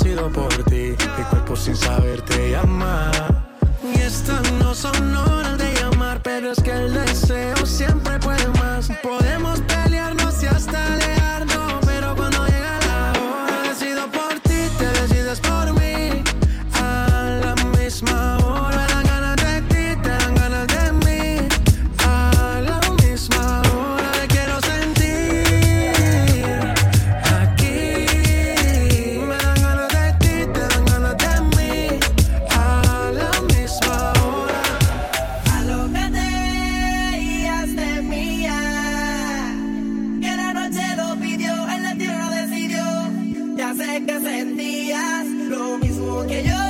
sido por ti. Mi cuerpo sin saber te llama. Y estas no son horas de llamar, pero es que el deseo lo mismo que yo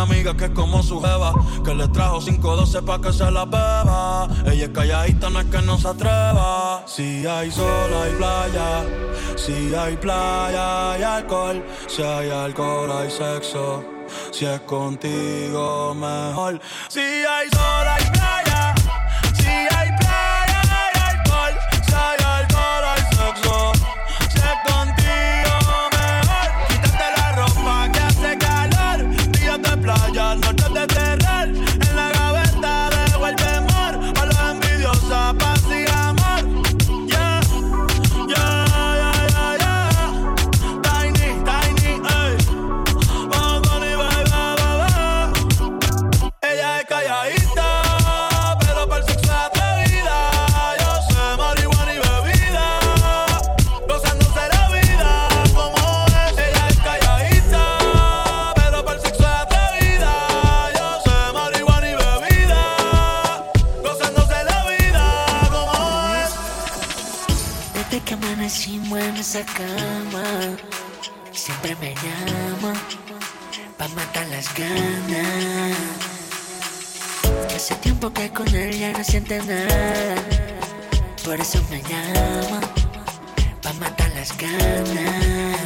una amiga que es como su jeva. Que le trajo 512 pa' que se la beba. Ella es calladita, no es que no se atreva. Si hay sol, hay playa. Si hay playa, hay alcohol. Si hay alcohol, hay sexo. Si es contigo, mejor. Si hay sol, hay pa' matar las ganas.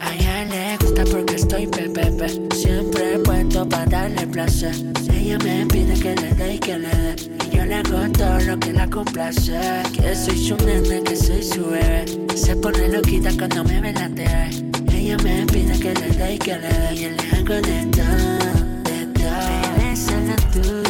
A ella le gusta porque estoy pepepe. Siempre puesto para darle placer. Ella me pide que le dé y que le dé. Y yo le hago todo lo que la complace. Que soy su nene, que soy su bebé. Se pone loquita cuando me ve la TV. Ella me pide que le dé y que le dé. Y yo le hago de todo, de todo. Bésala tú,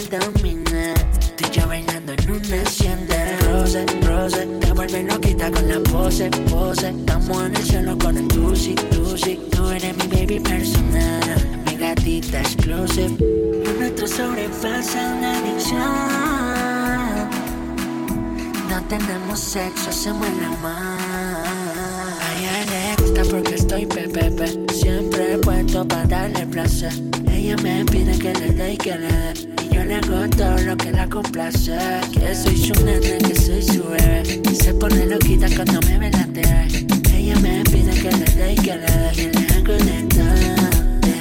boquita me domina. Tú y yo bailando en una hacienda. Rose, rose, te vuelve loquita con la pose, pose. Estamos en el cielo con el tusi, tusi. Tú eres mi baby personal, mi gatita exclusive. Lo nuestro sobrepasa la adicción. No tenemos sexo, hacemos el amor. A ella le gusta porque estoy pepepe. Siempre puesto para darle placer. Ella me pide que le dé y que le dé. Yo le hago todo lo que la complace. Que soy su nene, que soy su bebé. Y se pone loquita cuando me ve la TV. Ella me pide que le dé y que le dé. Y le hago de todo, de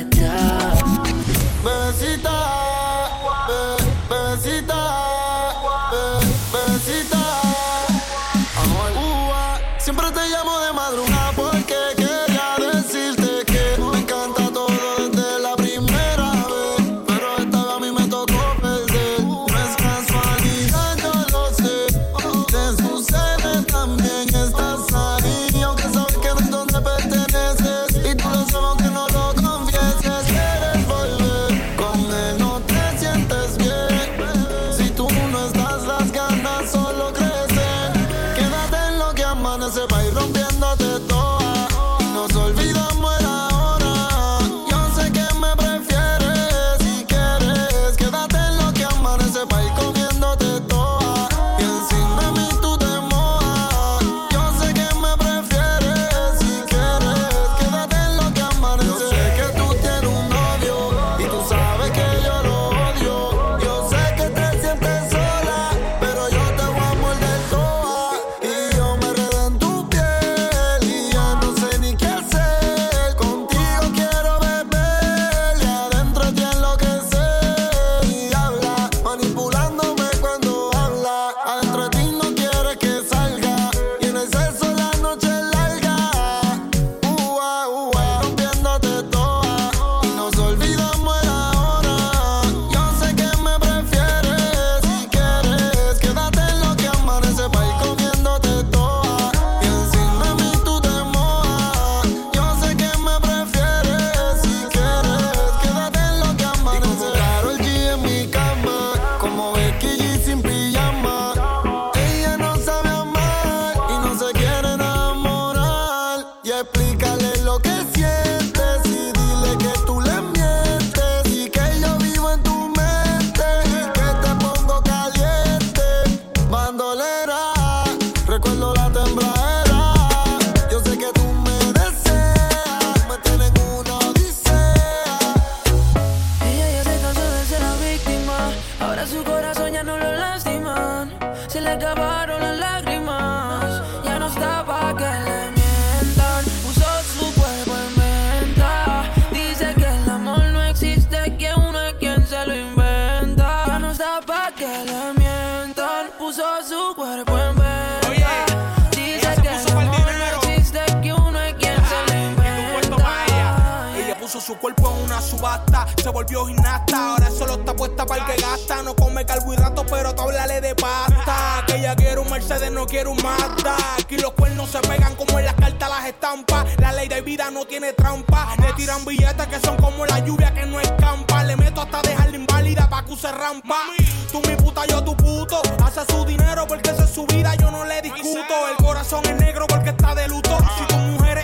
Se le acabaron las lágrimas. Su cuerpo en una subasta, se volvió gimnasta. Ahora solo está puesta para el que gasta. No come carbohidratos, pero tú háblale de pasta. Que ella quiere un Mercedes, no quiere un Mazda. Aquí los cuernos se pegan como en las cartas las estampas. La ley de vida no tiene trampa. Le tiran billetes que son como la lluvia que no escampa. Le meto hasta dejarla inválida pa' que use rampa. Tú mi puta, yo tu puto. Hace su dinero porque esa es su vida, yo no le discuto. El corazón es negro porque está de luto. Si tu mujer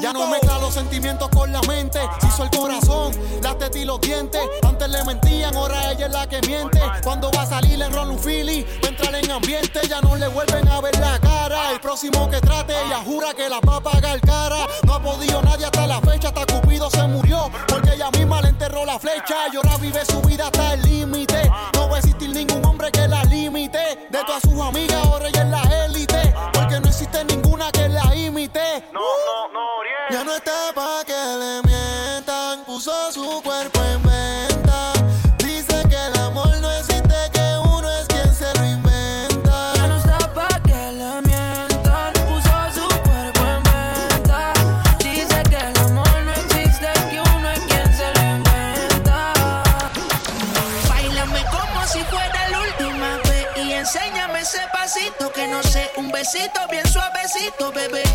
ya no mezcla los sentimientos con la mente. Se hizo el corazón, las tetas y los dientes. Antes le mentían, ahora ella es la que miente. Cuando va a salir en Ron Philly, va a entrar en ambiente. Ya no le vuelven a ver la cara. El próximo que trate, ella jura que la va a pagar cara. No ha podido nadie hasta la fecha, hasta Cupido se murió. Porque ella misma le enterró la flecha. Y ahora vive su vida hasta el límite. No va a existir ningún hombre que la limite. De todas sus amigas, ahora ella es la élite. Porque no existe ninguna que la imite. Puso su cuerpo en venta. Dice que el amor no existe, que uno es quien se lo inventa. Ya no está pa' que le mientan. Puso su cuerpo en venta. Dice que el amor no existe, que uno es quien se lo inventa. Bailame como si fuera la última vez y enséñame ese pasito que no sé, un besito bien suavecito, bebé.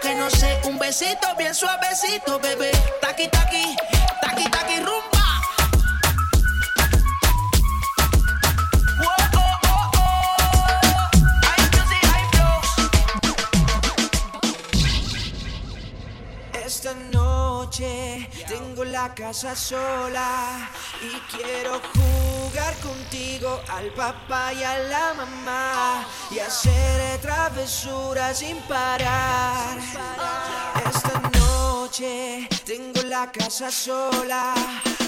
Que no sé, un besito bien suavecito, bebé. Taqui taqui, taqui taqui rumba. Whoa, oh, oh, oh. Tengo la casa sola y quiero jugar contigo al papá y a la mamá y hacer travesuras sin parar. Esta noche tengo la casa sola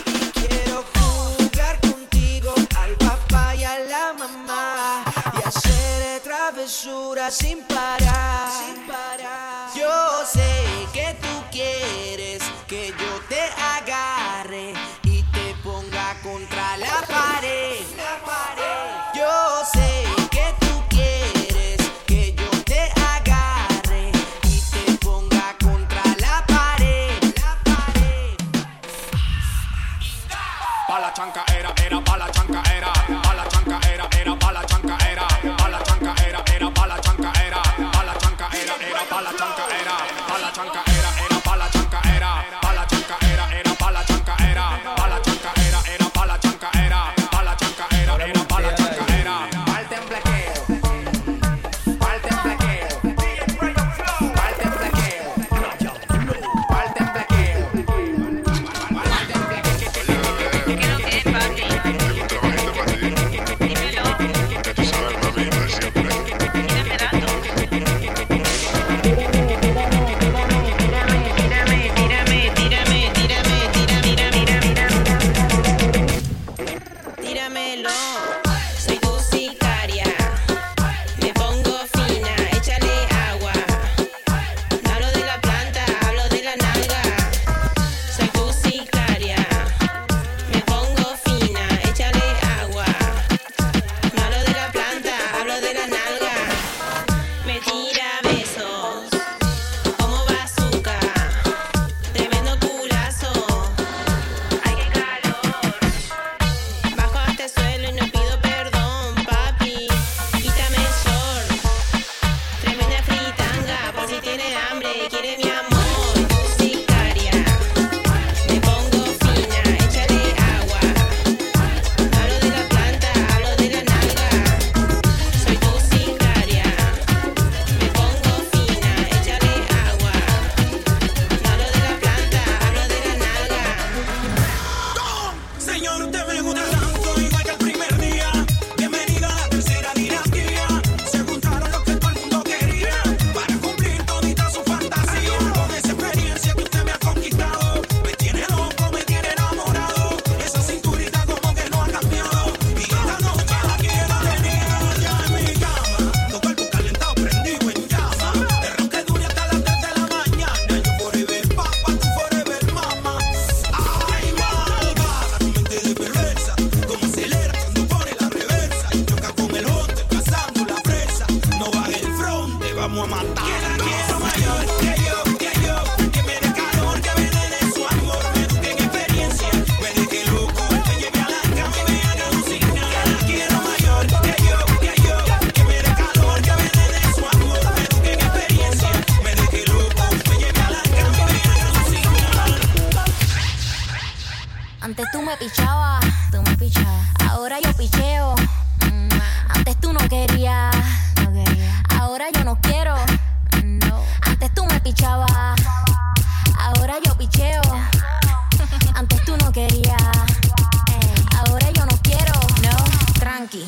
y quiero jugar contigo al papá y a la mamá y hacer travesuras sin parar. Yo sé que tú quieres que yo te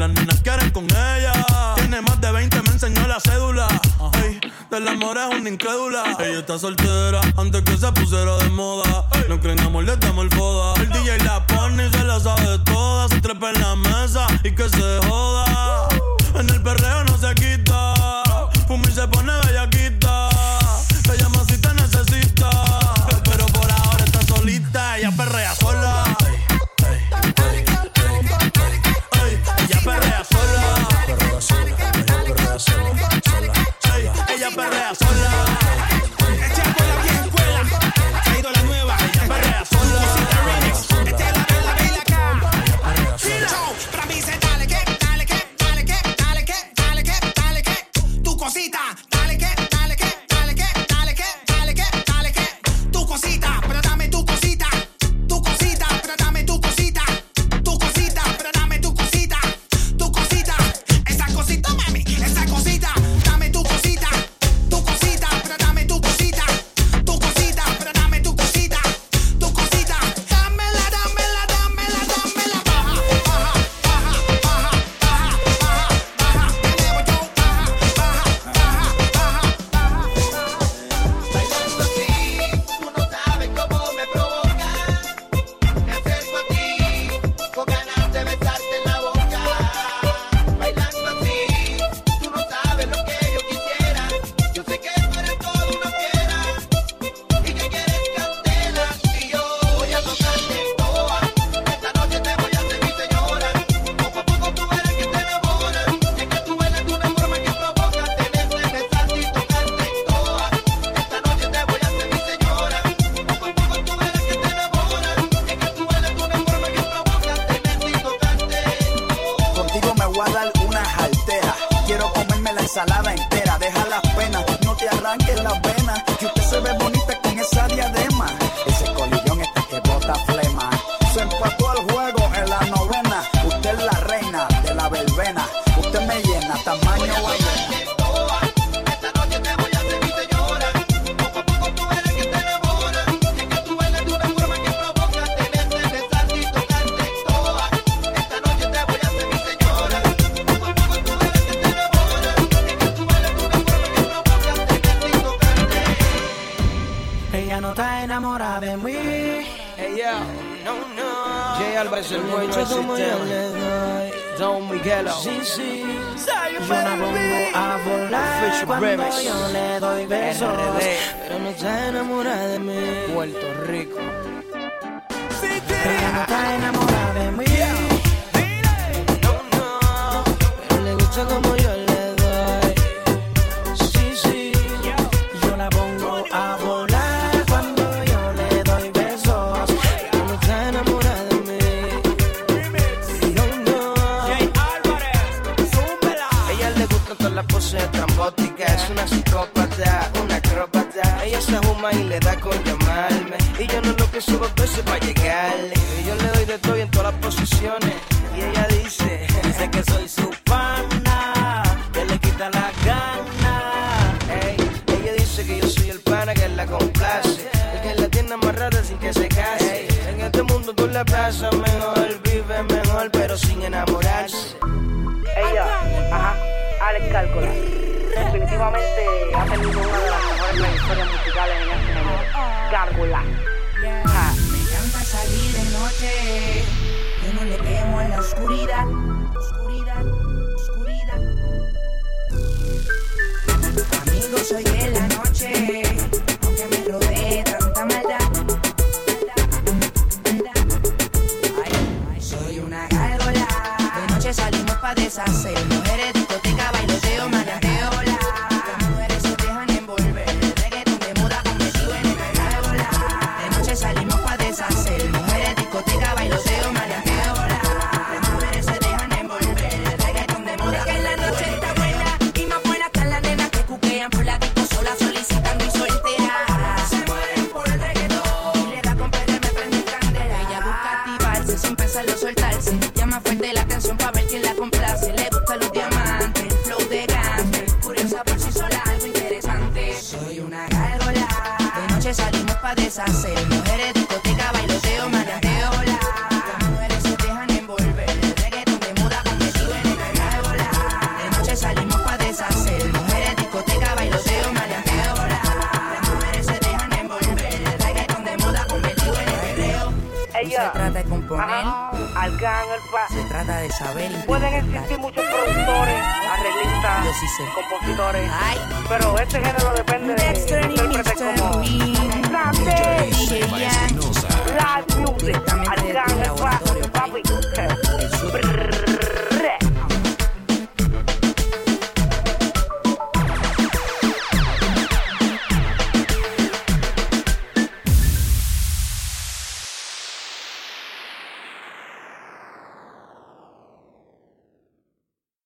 las nenas quieren con ella. Tiene más de 20, me enseñó la cédula. Ey, del amor es una incrédula. Ella está soltera antes que se pusiera de moda. No creen amor, le damos el foda. El DJ la pone y se la sabe toda. Se trepa en la mesa y que se joda. En el perreo no hombres el mundo. Don Miguelo. Oh. Sí, sí. Yo a volar yo le doy besos. RD. Pero no está enamorada de mí. Puerto Rico. Pero no está enamorada de mí. este mundo tú la pasas mejor, vive mejor, pero sin enamorarse. Ella, ajá, Alex Cálcula. Definitivamente ha tenido una de las mejores trayectorias musicales en este momento. Cálcula. Me encanta salir de noche, yo no le temo en la oscuridad. Oscuridad, oscuridad. Amigo, soy de la noche. a deshacer. Mujeres Ah, Se trata de saber. Pueden existir muchos productores, arreglistas, compositores. Pero este género depende de intérpretes como Dante, DJ Music, al gran, el papi.